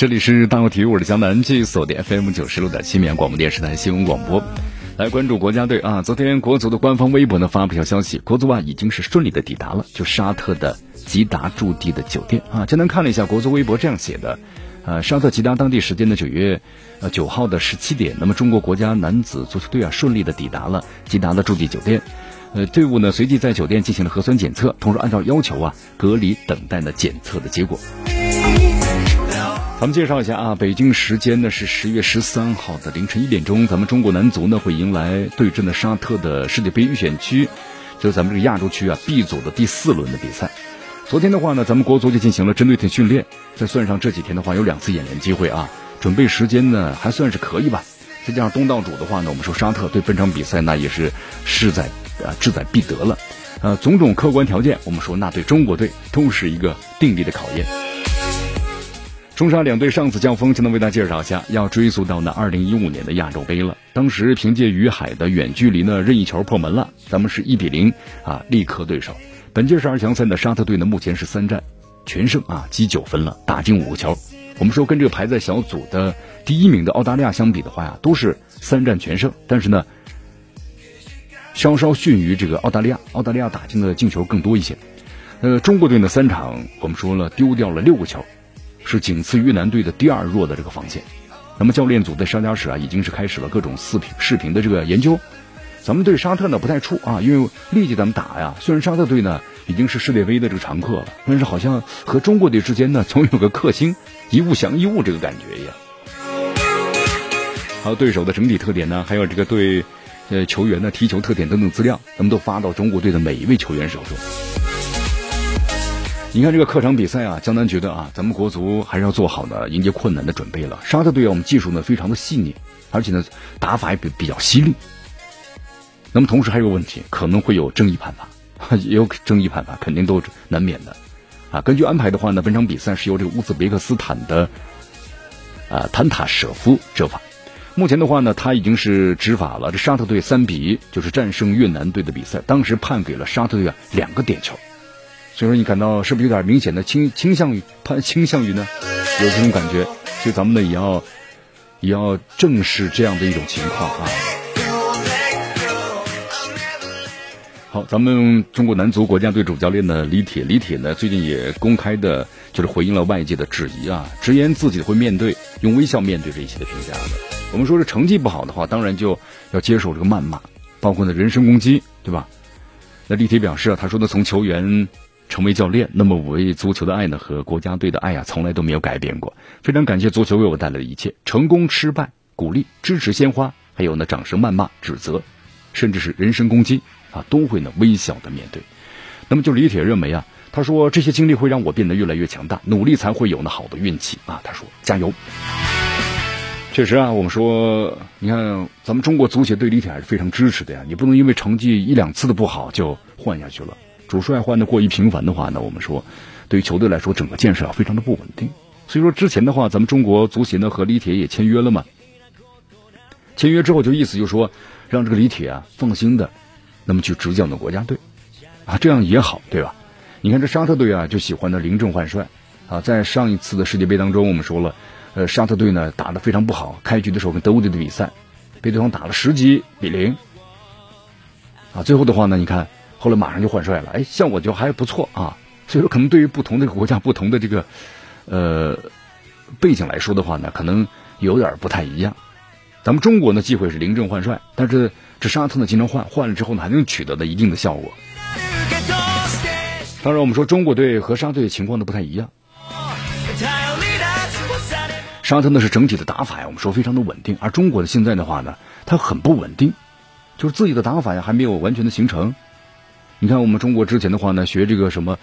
这里是大话体育，我是江南，继续锁定 FM 九十六点七绵阳广播电视台新闻广播，来关注国家队啊！昨天国足的官方微博呢发布一条消息，国足啊已经是顺利的抵达了就沙特的吉达驻地的酒店啊。江南看了一下国足微博这样写的，呃，沙特吉达当地时间的九月呃九号的十七点，那么中国国家男子足球队啊顺利的抵达了吉达的驻地酒店，呃，队伍呢随即在酒店进行了核酸检测，同时按照要求啊隔离等待呢检测的结果。咱们介绍一下啊，北京时间呢是十月十三号的凌晨一点钟，咱们中国男足呢会迎来对阵的沙特的世界杯预选区，就是咱们这个亚洲区啊 B 组的第四轮的比赛。昨天的话呢，咱们国足就进行了针对性训练，再算上这几天的话有两次演练机会啊，准备时间呢还算是可以吧。再加上东道主的话呢，我们说沙特对本场比赛那也是势在啊志在必得了，呃，种种客观条件，我们说那对中国队都是一个定力的考验。中沙两队上次交锋，就能为大家介绍一下，要追溯到那二零一五年的亚洲杯了。当时凭借于海的远距离呢任意球破门了，咱们是一比零啊力克对手。本届十二强赛的沙特队呢，目前是三战全胜啊，积九分了，打进五个球。我们说跟这个排在小组的第一名的澳大利亚相比的话呀，都是三战全胜，但是呢稍稍逊于这个澳大利亚，澳大利亚打进的进球更多一些。呃，中国队呢三场我们说了丢掉了六个球。是仅次越南队的第二弱的这个防线，那么教练组在沙加时啊，已经是开始了各种视频视频的这个研究。咱们对沙特呢不太怵啊，因为立即咱们打呀。虽然沙特队呢已经是世界杯的这个常客了，但是好像和中国队之间呢总有个克星，一物降一物这个感觉一样。还有对手的整体特点呢，还有这个对呃球员的踢球特点等等资料，咱们都发到中国队的每一位球员手中。你看这个客场比赛啊，江南觉得啊，咱们国足还是要做好呢迎接困难的准备了。沙特队啊，我们技术呢非常的细腻，而且呢打法也比比较犀利。那么同时还有个问题，可能会有争议判罚，也有争议判罚，肯定都难免的。啊，根据安排的话呢，本场比赛是由这个乌兹别克斯坦的啊坦塔舍夫执法。目前的话呢，他已经是执法了这沙特队三比一就是战胜越南队的比赛，当时判给了沙特队啊两个点球。所以说，你感到是不是有点明显的倾倾向于他倾向于呢？有这种感觉，所以咱们呢也要也要正视这样的一种情况啊。好，咱们中国男足国家队主教练呢李铁，李铁呢最近也公开的，就是回应了外界的质疑啊，直言自己会面对，用微笑面对这一切的评价的。我们说这成绩不好的话，当然就要接受这个谩骂，包括呢人身攻击，对吧？那李铁表示啊，他说呢从球员。成为教练，那么我为足球的爱呢和国家队的爱呀，从来都没有改变过。非常感谢足球为我带来的一切，成功、失败、鼓励、支持、鲜花，还有呢掌声、谩骂、指责，甚至是人身攻击啊，都会呢微笑的面对。那么就李铁认为啊，他说这些经历会让我变得越来越强大，努力才会有呢好的运气啊。他说加油。确实啊，我们说，你看咱们中国足协对李铁还是非常支持的呀，你不能因为成绩一两次的不好就换下去了。主帅换的过于频繁的话呢，我们说，对于球队来说，整个建设啊非常的不稳定。所以说之前的话，咱们中国足协呢和李铁也签约了嘛。签约之后就意思就是说，让这个李铁啊放心的，那么去执教的国家队，啊这样也好，对吧？你看这沙特队啊就喜欢的临阵换帅啊，在上一次的世界杯当中，我们说了，呃沙特队呢打的非常不好，开局的时候跟德国队的比赛，被对方打了十几比零，啊最后的话呢，你看。后来马上就换帅了，哎，效果就还不错啊。所以说，可能对于不同的国家、不同的这个呃背景来说的话呢，可能有点不太一样。咱们中国呢，忌讳是临阵换帅，但是这沙特呢，经常换，换了之后呢，还能取得的一定的效果。当然，我们说中国队和沙特的情况都不太一样。沙特呢是整体的打法呀，我们说非常的稳定，而中国的现在的话呢，它很不稳定，就是自己的打法呀还没有完全的形成。你看，我们中国之前的话呢，学这个什么，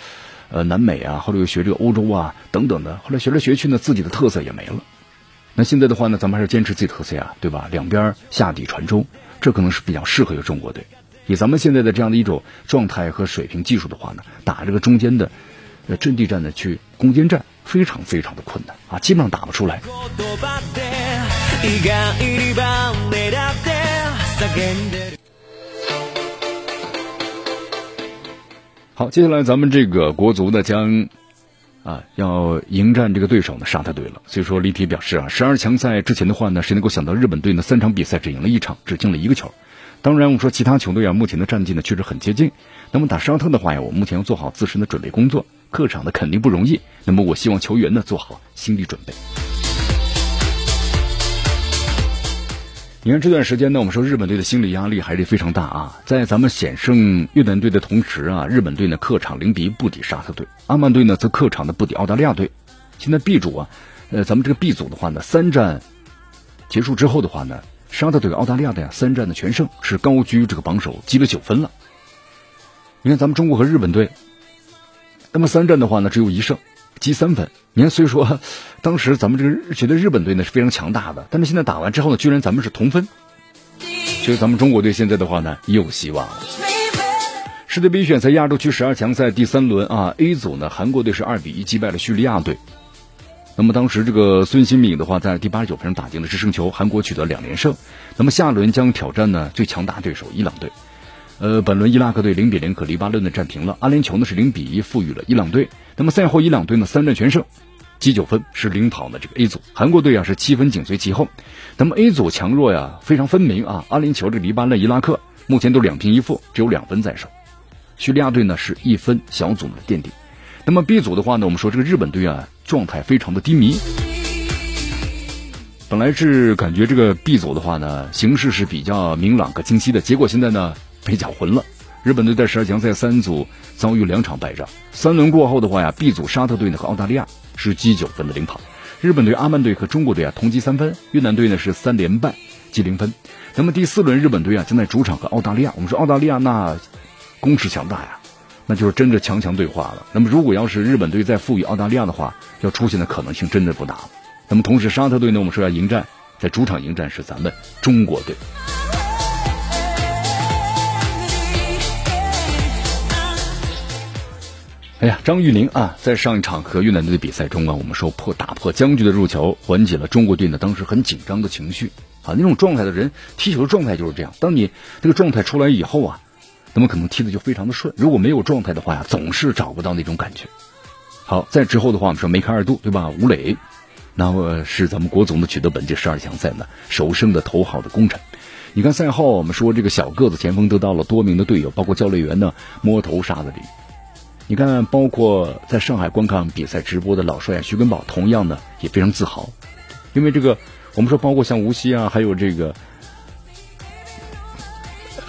呃，南美啊，后来又学这个欧洲啊，等等的，后来学来学去呢，自己的特色也没了。那现在的话呢，咱们还是坚持自己特色呀，对吧？两边下底传中，这可能是比较适合于中国队。以咱们现在的这样的一种状态和水平技术的话呢，打这个中间的呃阵地战呢，去攻坚战非常非常的困难啊，基本上打不出来。好，接下来咱们这个国足呢将啊要迎战这个对手呢沙特队了。所以说，李铁表示啊，十二强赛之前的话呢，谁能够想到日本队呢三场比赛只赢了一场，只进了一个球。当然，我们说其他球队啊，目前的战绩呢确实很接近。那么打沙特的话呀，我们目前要做好自身的准备工作，客场呢肯定不容易。那么我希望球员呢做好心理准备。你看这段时间呢，我们说日本队的心理压力还是非常大啊。在咱们险胜越南队的同时啊，日本队呢客场零比一不敌沙特队，阿曼队呢则客场的不敌澳大利亚队。现在 B 组啊，呃，咱们这个 B 组的话呢，三战结束之后的话呢，沙特队、澳大利亚队呀三战的全胜，是高居这个榜首，积了九分了。你看咱们中国和日本队，那么三战的话呢，只有一胜。积三分，你看，所以说，当时咱们这个觉得日本队呢是非常强大的，但是现在打完之后呢，居然咱们是同分，所以咱们中国队现在的话呢，也有希望了。世界杯选择亚洲区十二强赛第三轮啊，A 组呢，韩国队是二比一击败了叙利亚队。那么当时这个孙兴敏的话，在第八十九分钟打进了制胜球，韩国取得两连胜。那么下轮将挑战呢最强大对手伊朗队。呃，本轮伊拉克队零比零和黎巴嫩的战平了，阿联酋呢是零比一负于了伊朗队。那么赛后伊朗队呢三战全胜，积九分是领跑的这个 A 组。韩国队啊是七分紧随其后。那么 A 组强弱呀非常分明啊，阿联酋这黎巴嫩、伊拉克目前都两平一负，只有两分在手。叙利亚队呢是一分小组的垫底。那么 B 组的话呢，我们说这个日本队啊状态非常的低迷。本来是感觉这个 B 组的话呢形势是比较明朗和清晰的，结果现在呢。被搅浑了。日本队在十二强赛三组遭遇两场败仗，三轮过后的话呀，B 组沙特队呢和澳大利亚是积九分的领跑，日本队、阿曼队和中国队啊同积三分，越南队呢是三连败积零分。那么第四轮日本队啊将在主场和澳大利亚，我们说澳大利亚那攻势强大呀，那就是真的强强对话了。那么如果要是日本队再负于澳大利亚的话，要出现的可能性真的不大了。那么同时沙特队呢，我们说要迎战，在主场迎战是咱们中国队。哎呀，张玉宁啊，在上一场和越南队的比赛中啊，我们说破打破僵局的入球，缓解了中国队呢当时很紧张的情绪啊。那种状态的人踢球的状态就是这样，当你这个状态出来以后啊，那么可能踢的就非常的顺。如果没有状态的话呀，总是找不到那种感觉。好，在之后的话，我们说梅开二度，对吧？吴磊，那么是咱们国足呢取得本届十二强赛呢首胜的头号的功臣。你看赛后我们说这个小个子前锋得到了多名的队友，包括教练员呢摸头杀的礼。你看，包括在上海观看比赛直播的老帅徐根宝，同样呢也非常自豪，因为这个我们说，包括像无锡啊，还有这个，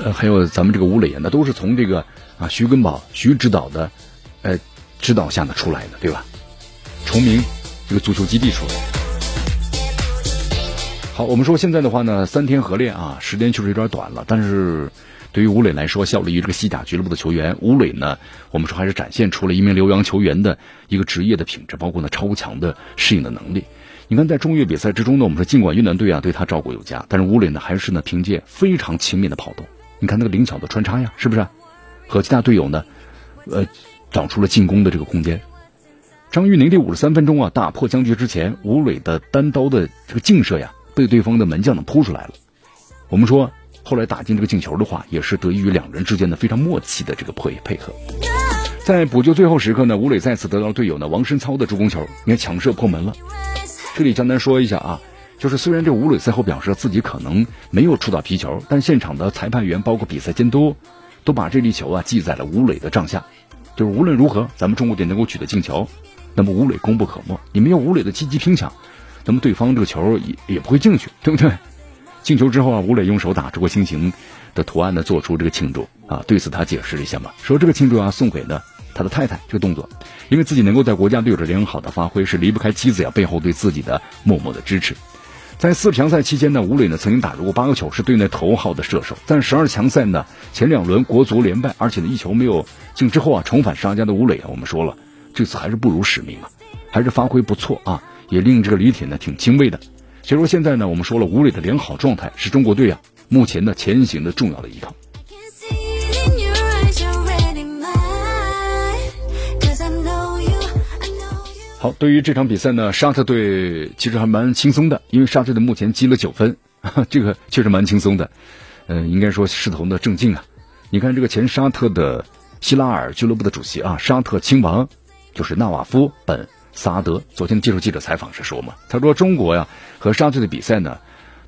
呃，还有咱们这个吴磊啊，那都是从这个啊徐根宝徐指导的呃指导下呢出来的，对吧？崇明这个足球基地出来。好，我们说现在的话呢，三天合练啊，时间确实有点短了，但是。对于吴磊来说，效力于这个西甲俱乐部的球员吴磊呢，我们说还是展现出了一名留洋球员的一个职业的品质，包括呢超强的适应的能力。你看，在中越比赛之中呢，我们说尽管越南队啊对他照顾有加，但是吴磊呢还是呢凭借非常勤勉的跑动，你看那个灵巧的穿插呀，是不是？和其他队友呢，呃，找出了进攻的这个空间。张玉宁第五十三分钟啊打破僵局之前，吴磊的单刀的这个劲射呀，被对方的门将呢扑出来了。我们说。后来打进这个进球的话，也是得益于两人之间的非常默契的这个配配合。在补救最后时刻呢，吴磊再次得到了队友呢王申操的助攻球，你看强射破门了。这里江南说一下啊，就是虽然这吴磊赛后表示自己可能没有触到皮球，但现场的裁判员包括比赛监督都把这粒球啊记在了吴磊的账下。就是无论如何，咱们中国队能够取得进球，那么吴磊功不可没。你没有吴磊的积极拼抢，那么对方这个球也也不会进去，对不对？进球之后啊，吴磊用手打出个心形的图案呢，做出这个庆祝啊。对此他解释了一下嘛，说这个庆祝啊送给呢他的太太。这个动作，因为自己能够在国家队有着良好的发挥，是离不开妻子呀背后对自己的默默的支持。在四强赛期间呢，吴磊呢曾经打入过八个球，是队内头号的射手。但十二强赛呢前两轮国足连败，而且呢一球没有进之后啊，重返沙家的吴磊啊，我们说了这次还是不辱使命啊，还是发挥不错啊，也令这个李铁呢挺欣慰的。所以说现在呢，我们说了，吴磊的良好状态是中国队啊目前的前行的重要的依靠。好，对于这场比赛呢，沙特队其实还蛮轻松的，因为沙特队目前积了九分，这个确实蛮轻松的。嗯，应该说势头呢正劲啊。你看这个前沙特的希拉尔俱乐部的主席啊，沙特亲王就是纳瓦夫本萨德，昨天接受记者采访时说嘛，他说中国呀和沙特的比赛呢，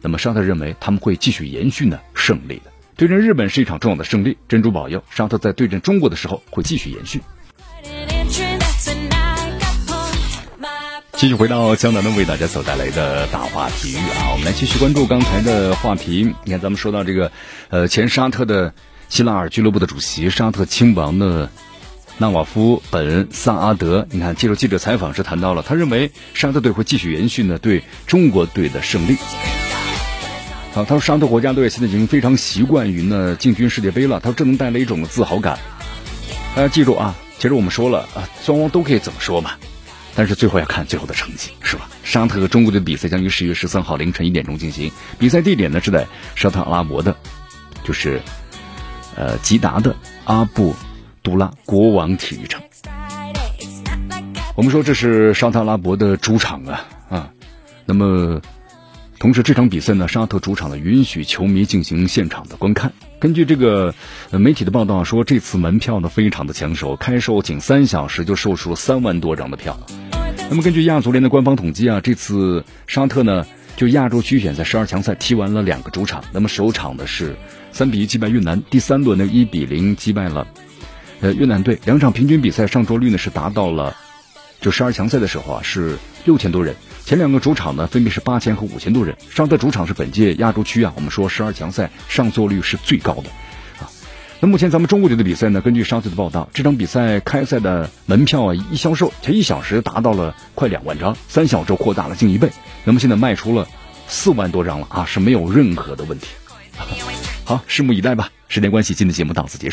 那么沙特认为他们会继续延续呢胜利的。对阵日本是一场重要的胜利，珍珠保佑沙特在对阵中国的时候会继续延续。继续回到江南的为大家所带来的大话体育啊，我们来继续关注刚才的话题。你看，咱们说到这个，呃，前沙特的希拉尔俱乐部的主席沙特亲王的纳瓦夫本萨阿德，你看接受记者采访时谈到了，他认为沙特队会继续延续呢对中国队的胜利。好，他说沙特国家队现在已经非常习惯于呢进军世界杯了，他说这能带来一种自豪感。大家记住啊，其实我们说了啊，双方都可以怎么说嘛。但是最后要看最后的成绩，是吧？沙特和中国队比赛将于十月十三号凌晨一点钟进行，比赛地点呢是在沙特阿拉伯的，就是呃吉达的阿布杜拉国王体育场。我们说这是沙特阿拉伯的主场啊啊，那么。同时，这场比赛呢，沙特主场呢允许球迷进行现场的观看。根据这个媒体的报道说，这次门票呢非常的抢手，开售仅三小时就售出了三万多张的票。那么，根据亚足联的官方统计啊，这次沙特呢就亚洲区选在十二强赛踢完了两个主场。那么首场呢是三比一击败越南，第三轮呢一比零击败了呃越南队。两场平均比赛上座率呢是达到了，就十二强赛的时候啊是六千多人。前两个主场呢，分别是八千和五千多人。沙特主场是本届亚洲区啊，我们说十二强赛上座率是最高的啊。那目前咱们中国队的比赛呢，根据沙特的报道，这场比赛开赛的门票啊，一销售才一小时达到了快两万张，三小时扩大了近一倍。那么现在卖出了四万多张了啊，是没有任何的问题。好，拭目以待吧。时间关系，今天节目到此结束。